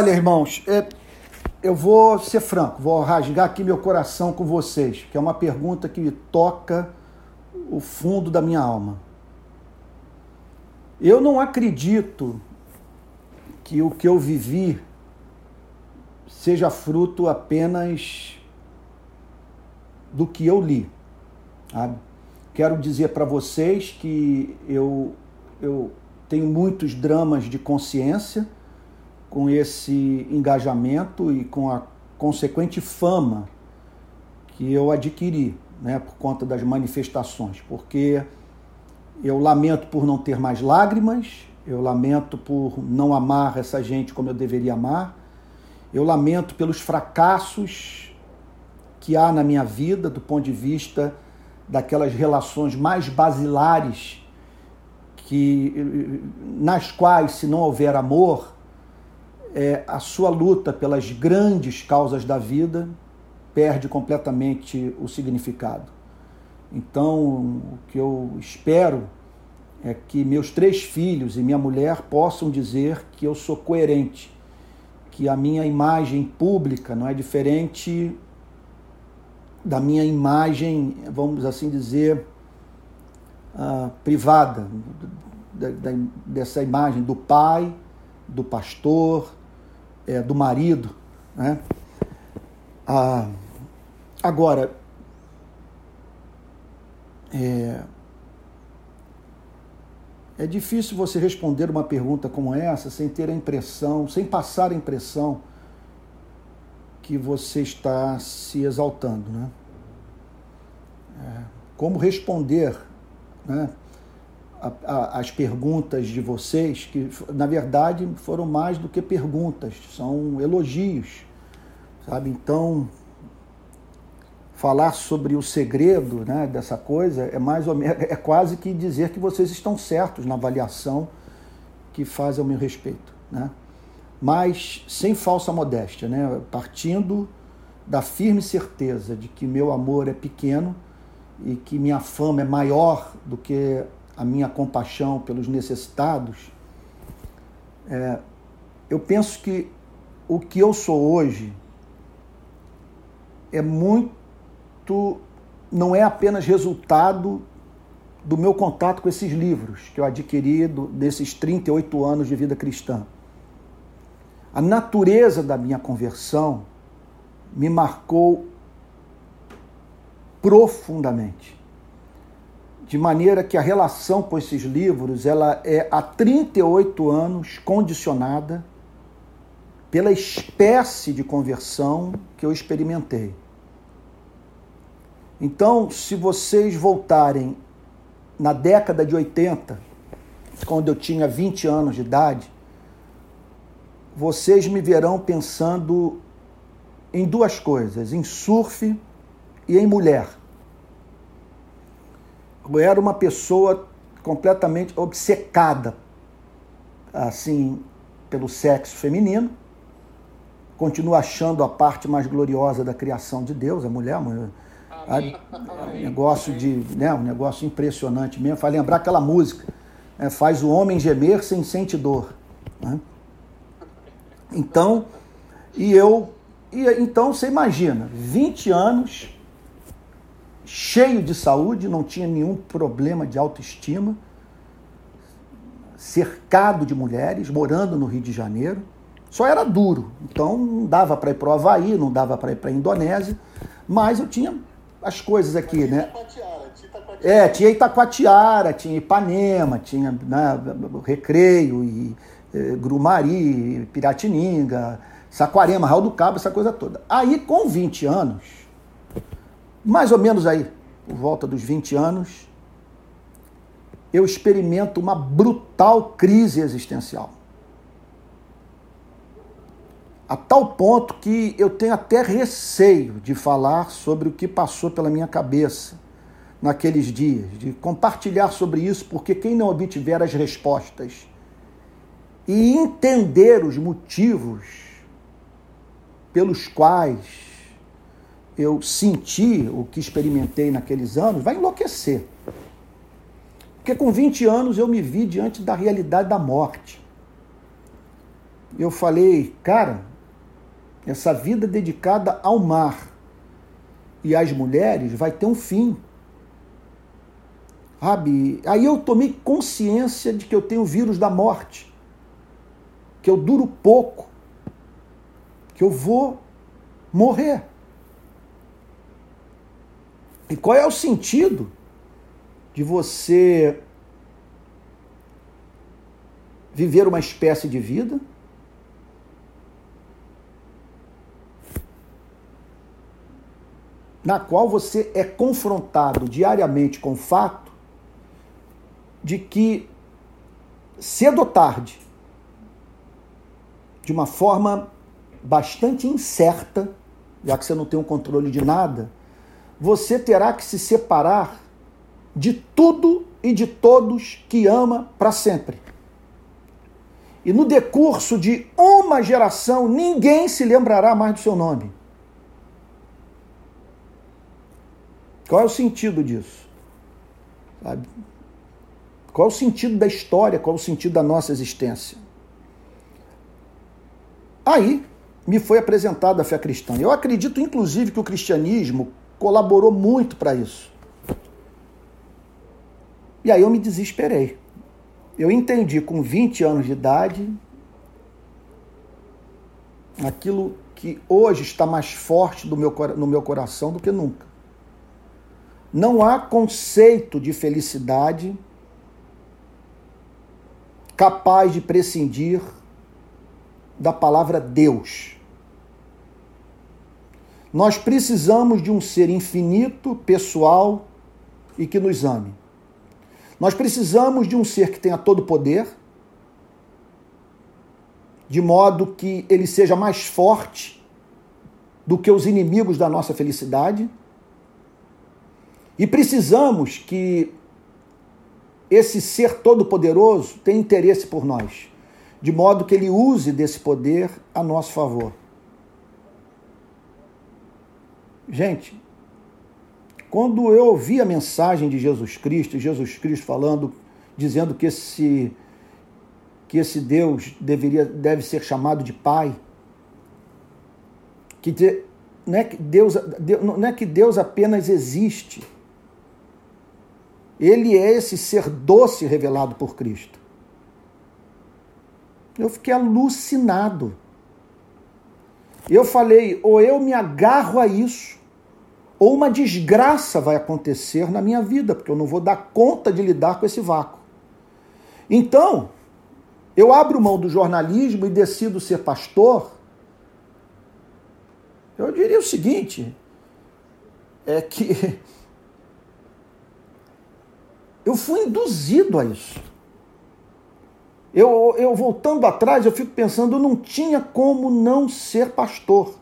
Olha, irmãos, é, eu vou ser franco, vou rasgar aqui meu coração com vocês, que é uma pergunta que me toca o fundo da minha alma. Eu não acredito que o que eu vivi seja fruto apenas do que eu li. Sabe? Quero dizer para vocês que eu, eu tenho muitos dramas de consciência com esse engajamento e com a consequente fama que eu adquiri né, por conta das manifestações, porque eu lamento por não ter mais lágrimas, eu lamento por não amar essa gente como eu deveria amar, eu lamento pelos fracassos que há na minha vida do ponto de vista daquelas relações mais basilares que nas quais se não houver amor, é, a sua luta pelas grandes causas da vida perde completamente o significado. Então, o que eu espero é que meus três filhos e minha mulher possam dizer que eu sou coerente, que a minha imagem pública não é diferente da minha imagem, vamos assim dizer, uh, privada, da, da, dessa imagem do pai, do pastor, é, do marido. Né? Ah, agora, é, é difícil você responder uma pergunta como essa sem ter a impressão, sem passar a impressão que você está se exaltando. Né? É, como responder né, a, a, as perguntas de vocês, que na verdade foram mais do que perguntas, são elogios. Sabe? Então, falar sobre o segredo né, dessa coisa é mais ou menos, é quase que dizer que vocês estão certos na avaliação que fazem ao meu respeito, né? Mas sem falsa modéstia, né? Partindo da firme certeza de que meu amor é pequeno e que minha fama é maior do que a minha compaixão pelos necessitados, é, eu penso que o que eu sou hoje é muito não é apenas resultado do meu contato com esses livros que eu adquiri do, desses 38 anos de vida cristã. A natureza da minha conversão me marcou profundamente. De maneira que a relação com esses livros, ela é há 38 anos condicionada pela espécie de conversão que eu experimentei. Então, se vocês voltarem na década de 80, quando eu tinha 20 anos de idade, vocês me verão pensando em duas coisas: em surf e em mulher. Eu era uma pessoa completamente obcecada, assim, pelo sexo feminino. Continuo achando a parte mais gloriosa da criação de Deus, a mulher, a mulher um negócio de, né, um negócio impressionante mesmo. Faz lembrar aquela música, né, faz o homem gemer sem sentir dor. Né? Então, e eu, e, então você imagina, 20 anos, cheio de saúde, não tinha nenhum problema de autoestima, cercado de mulheres, morando no Rio de Janeiro. Só era duro, então não dava para ir para o Havaí, não dava para ir para a Indonésia, mas eu tinha as coisas aqui, né? É, tinha Itacoatiara, tinha Ipanema, tinha né, Recreio, e, e, Grumari, Piratininga, Saquarema, Raul do Cabo, essa coisa toda. Aí, com 20 anos, mais ou menos aí, por volta dos 20 anos, eu experimento uma brutal crise existencial. A tal ponto que eu tenho até receio de falar sobre o que passou pela minha cabeça naqueles dias, de compartilhar sobre isso, porque quem não obtiver as respostas e entender os motivos pelos quais eu senti o que experimentei naqueles anos, vai enlouquecer. Porque com 20 anos eu me vi diante da realidade da morte. eu falei, cara, essa vida dedicada ao mar e às mulheres vai ter um fim. Sabe? Aí eu tomei consciência de que eu tenho o vírus da morte, que eu duro pouco, que eu vou morrer. E qual é o sentido de você viver uma espécie de vida na qual você é confrontado diariamente com o fato de que cedo ou tarde, de uma forma bastante incerta, já que você não tem um controle de nada, você terá que se separar de tudo e de todos que ama para sempre. E no decurso de uma geração, ninguém se lembrará mais do seu nome. Qual é o sentido disso? Sabe? Qual é o sentido da história? Qual é o sentido da nossa existência? Aí me foi apresentada a fé cristã. Eu acredito, inclusive, que o cristianismo colaborou muito para isso. E aí eu me desesperei. Eu entendi com 20 anos de idade aquilo que hoje está mais forte do meu, no meu coração do que nunca. Não há conceito de felicidade capaz de prescindir da palavra Deus. Nós precisamos de um ser infinito, pessoal e que nos ame. Nós precisamos de um ser que tenha todo poder, de modo que ele seja mais forte do que os inimigos da nossa felicidade. E precisamos que esse ser todo-poderoso tenha interesse por nós, de modo que ele use desse poder a nosso favor. Gente, quando eu ouvi a mensagem de Jesus Cristo, Jesus Cristo falando, dizendo que esse que esse Deus deveria deve ser chamado de Pai, que de, não é que Deus não é que Deus apenas existe. Ele é esse ser doce revelado por Cristo. Eu fiquei alucinado. Eu falei, ou eu me agarro a isso, ou uma desgraça vai acontecer na minha vida, porque eu não vou dar conta de lidar com esse vácuo. Então, eu abro mão do jornalismo e decido ser pastor. Eu diria o seguinte: é que eu fui induzido a isso. Eu, eu voltando atrás, eu fico pensando, eu não tinha como não ser pastor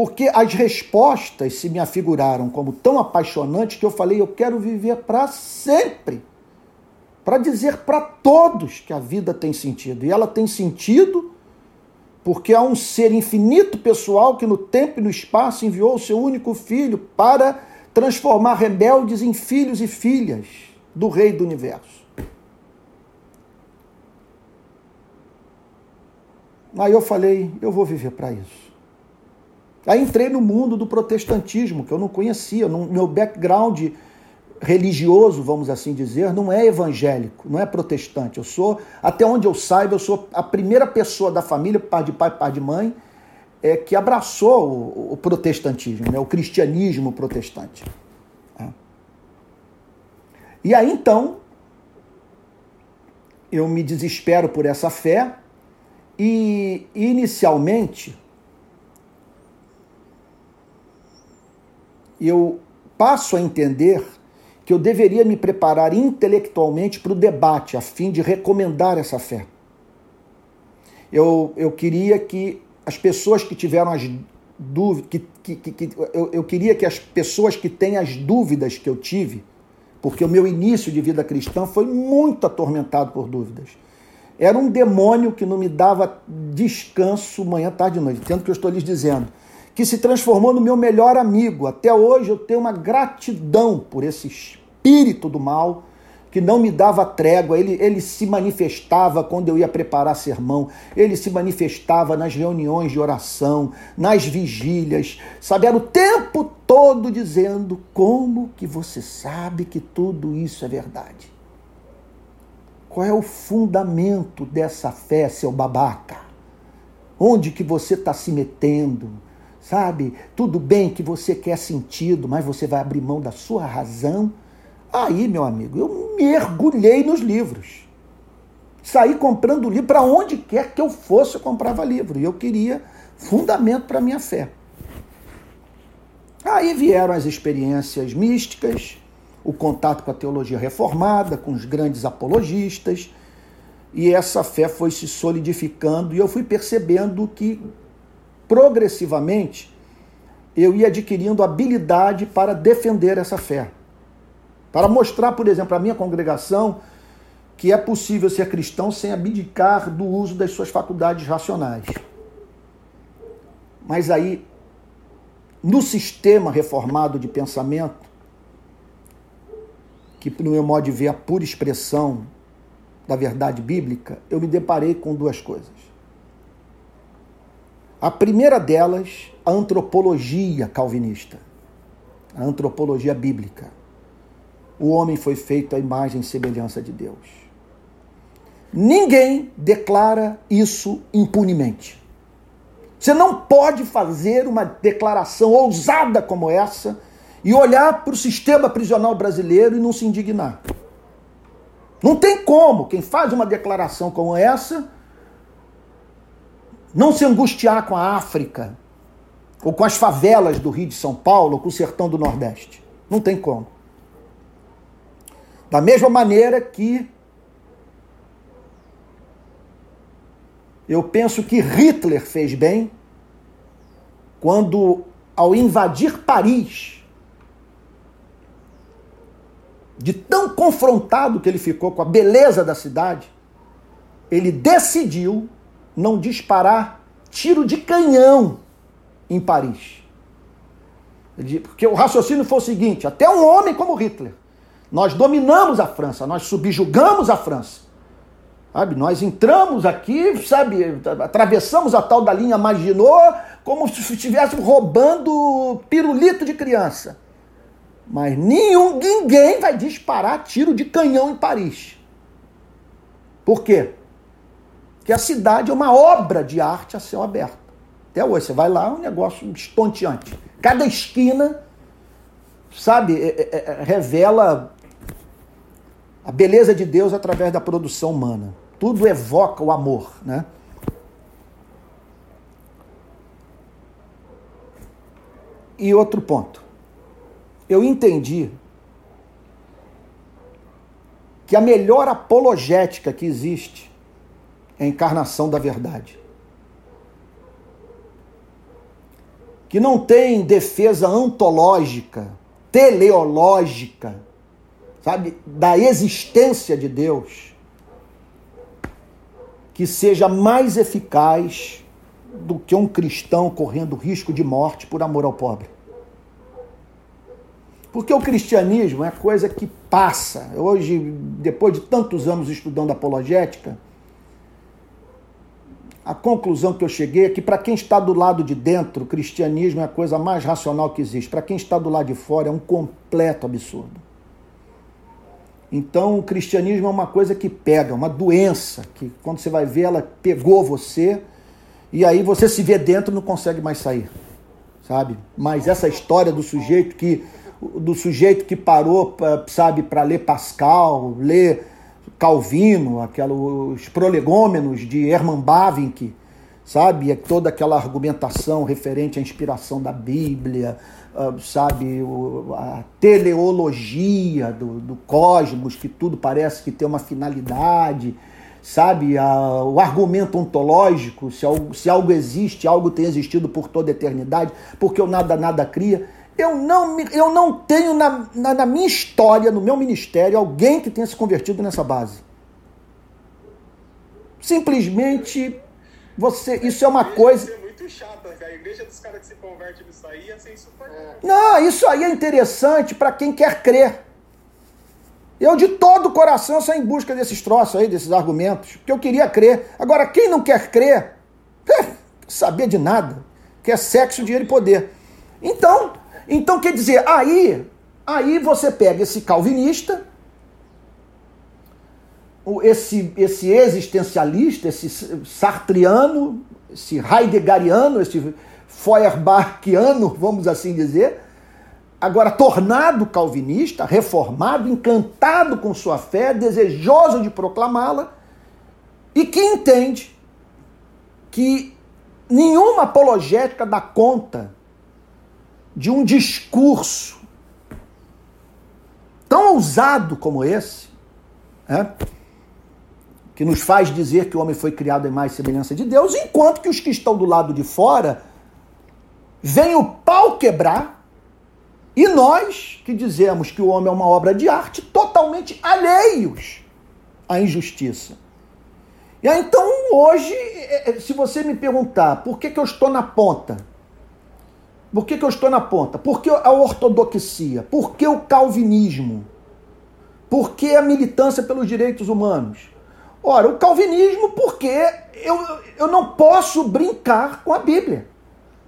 porque as respostas se me afiguraram como tão apaixonantes que eu falei: eu quero viver para sempre. Para dizer para todos que a vida tem sentido. E ela tem sentido porque há um ser infinito pessoal que no tempo e no espaço enviou o seu único filho para transformar rebeldes em filhos e filhas do Rei do Universo. Aí eu falei: eu vou viver para isso. Aí entrei no mundo do protestantismo, que eu não conhecia. Meu background religioso, vamos assim dizer, não é evangélico, não é protestante. Eu sou, até onde eu saiba, eu sou a primeira pessoa da família, pai de pai, pai de mãe, é, que abraçou o, o protestantismo, né, o cristianismo protestante. É. E aí então, eu me desespero por essa fé e inicialmente eu passo a entender que eu deveria me preparar intelectualmente para o debate, a fim de recomendar essa fé. Eu, eu queria que as pessoas que tiveram as dúvidas, que, que, que, eu, eu queria que as pessoas que têm as dúvidas que eu tive, porque o meu início de vida cristã foi muito atormentado por dúvidas. Era um demônio que não me dava descanso manhã, tarde e noite. Tendo que eu estou lhes dizendo que se transformou no meu melhor amigo. Até hoje eu tenho uma gratidão por esse espírito do mal que não me dava trégua, ele, ele se manifestava quando eu ia preparar sermão, ele se manifestava nas reuniões de oração, nas vigílias, sabe? Era o tempo todo dizendo: como que você sabe que tudo isso é verdade? Qual é o fundamento dessa fé, seu babaca? Onde que você está se metendo? Sabe? Tudo bem que você quer sentido, mas você vai abrir mão da sua razão Aí, meu amigo, eu mergulhei nos livros. Saí comprando livro para onde quer que eu fosse, eu comprava livro. E eu queria fundamento para a minha fé. Aí vieram as experiências místicas, o contato com a teologia reformada, com os grandes apologistas, e essa fé foi se solidificando e eu fui percebendo que progressivamente eu ia adquirindo habilidade para defender essa fé. Para mostrar, por exemplo, à minha congregação que é possível ser cristão sem abdicar do uso das suas faculdades racionais. Mas aí, no sistema reformado de pensamento, que no meu modo de ver a pura expressão da verdade bíblica, eu me deparei com duas coisas. A primeira delas, a antropologia calvinista, a antropologia bíblica o homem foi feito à imagem e semelhança de Deus. Ninguém declara isso impunemente. Você não pode fazer uma declaração ousada como essa e olhar para o sistema prisional brasileiro e não se indignar. Não tem como quem faz uma declaração como essa não se angustiar com a África, ou com as favelas do Rio de São Paulo, ou com o sertão do Nordeste. Não tem como. Da mesma maneira que eu penso que Hitler fez bem quando, ao invadir Paris, de tão confrontado que ele ficou com a beleza da cidade, ele decidiu não disparar tiro de canhão em Paris. Porque o raciocínio foi o seguinte: até um homem como Hitler nós dominamos a França, nós subjugamos a França. Sabe? Nós entramos aqui, sabe, atravessamos a tal da linha Maginot como se estivéssemos roubando pirulito de criança. Mas nenhum, ninguém vai disparar tiro de canhão em Paris. Por quê? Porque a cidade é uma obra de arte a céu aberto. Até hoje, você vai lá, é um negócio estonteante. Cada esquina, sabe, é, é, é revela a beleza de Deus através da produção humana. Tudo evoca o amor, né? E outro ponto. Eu entendi que a melhor apologética que existe é a encarnação da verdade. Que não tem defesa antológica, teleológica, sabe, da existência de Deus, que seja mais eficaz do que um cristão correndo risco de morte por amor ao pobre. Porque o cristianismo é coisa que passa. Hoje, depois de tantos anos estudando apologética, a conclusão que eu cheguei é que para quem está do lado de dentro, o cristianismo é a coisa mais racional que existe. Para quem está do lado de fora, é um completo absurdo. Então, o cristianismo é uma coisa que pega, uma doença, que quando você vai ver, ela pegou você, e aí você se vê dentro e não consegue mais sair, sabe? Mas essa história do sujeito que do sujeito que parou, sabe, para ler Pascal, ler Calvino, aqueles prolegômenos de Hermann Bavinck, sabe? Toda aquela argumentação referente à inspiração da Bíblia, ah, sabe, a teleologia do, do cosmos, que tudo parece que tem uma finalidade, sabe, o argumento ontológico, se algo, se algo existe, algo tem existido por toda a eternidade, porque o nada nada cria. Eu não, eu não tenho na, na, na minha história, no meu ministério, alguém que tenha se convertido nessa base. Simplesmente você, isso é uma coisa chata, a igreja dos caras que se convertem nisso aí ia ser insuportável. Não, isso aí é interessante para quem quer crer. Eu de todo o coração saí em busca desses troços aí, desses argumentos, porque eu queria crer. Agora, quem não quer crer, é, saber de nada, quer sexo, dinheiro e poder. Então, então quer dizer, aí, aí você pega esse calvinista, esse, esse existencialista, esse sartriano, esse heideggeriano, esse feuerbachiano, vamos assim dizer, agora tornado calvinista, reformado, encantado com sua fé, desejoso de proclamá-la, e que entende que nenhuma apologética dá conta de um discurso tão ousado como esse, é, que nos faz dizer que o homem foi criado em mais semelhança de Deus, enquanto que os que estão do lado de fora veem o pau quebrar e nós que dizemos que o homem é uma obra de arte totalmente alheios à injustiça. E aí, então, hoje, é, é, se você me perguntar por que, que eu estou na ponta, por que, que eu estou na ponta? Por que a ortodoxia? Por que o calvinismo? Por que a militância pelos direitos humanos? Ora, o calvinismo, porque eu, eu não posso brincar com a Bíblia.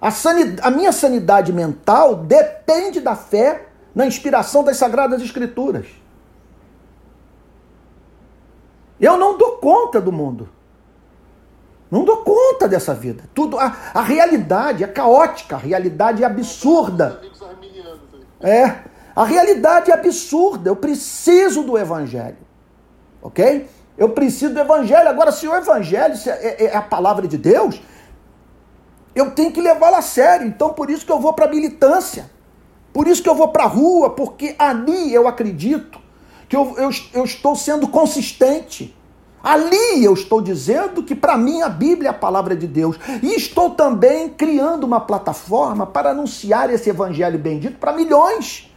A, sanidade, a minha sanidade mental depende da fé na inspiração das Sagradas Escrituras. Eu não dou conta do mundo. Não dou conta dessa vida. Tudo a, a realidade é caótica, a realidade é absurda. É, a realidade é absurda. Eu preciso do evangelho. OK? Eu preciso do evangelho. Agora, se o evangelho é, é, é a palavra de Deus, eu tenho que levá-la a sério. Então, por isso que eu vou para a militância. Por isso que eu vou para a rua, porque ali eu acredito que eu, eu, eu estou sendo consistente. Ali eu estou dizendo que para mim a Bíblia é a palavra de Deus. E estou também criando uma plataforma para anunciar esse evangelho bendito para milhões.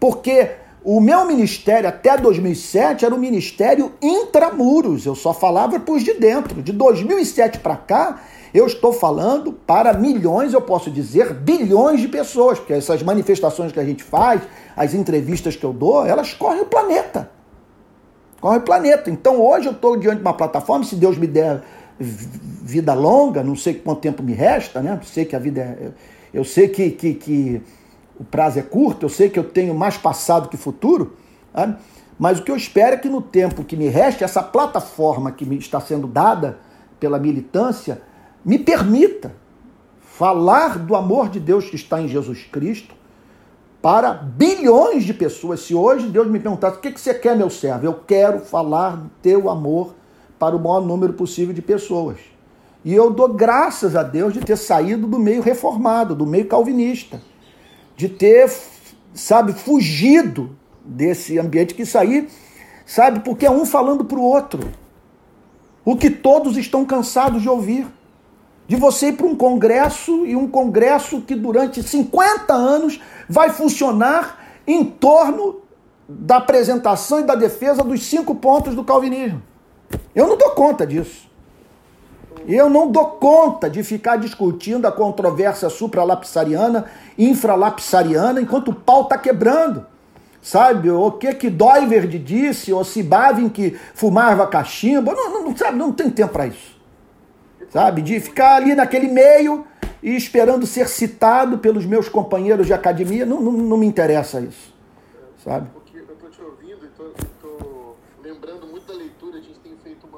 Porque o meu ministério até 2007 era um ministério intramuros. Eu só falava para os de dentro. De 2007 para cá, eu estou falando para milhões, eu posso dizer bilhões de pessoas, porque essas manifestações que a gente faz, as entrevistas que eu dou, elas correm o planeta. Correm o planeta. Então hoje eu estou diante de uma plataforma, se Deus me der vida longa, não sei quanto tempo me resta, né? Sei que a vida é. Eu sei que, que, que o prazo é curto, eu sei que eu tenho mais passado que futuro, sabe? mas o que eu espero é que no tempo que me resta, essa plataforma que me está sendo dada pela militância, me permita falar do amor de Deus que está em Jesus Cristo para bilhões de pessoas. Se hoje Deus me perguntasse o que você quer, meu servo, eu quero falar do teu amor para o maior número possível de pessoas. E eu dou graças a Deus de ter saído do meio reformado, do meio calvinista, de ter, sabe, fugido desse ambiente que saí, sabe, porque é um falando para o outro. O que todos estão cansados de ouvir de você ir para um congresso e um congresso que durante 50 anos vai funcionar em torno da apresentação e da defesa dos cinco pontos do calvinismo. Eu não dou conta disso. Eu não dou conta de ficar discutindo a controvérsia supralapsariana, infralapsariana, enquanto o pau está quebrando. Sabe, o que que Doiverd disse, ou se Bavin que fumava cachimbo, não, não, sabe, não tem tempo para isso sabe? De ficar ali naquele meio e esperando ser citado pelos meus companheiros de academia, não, não, não me interessa isso, sabe?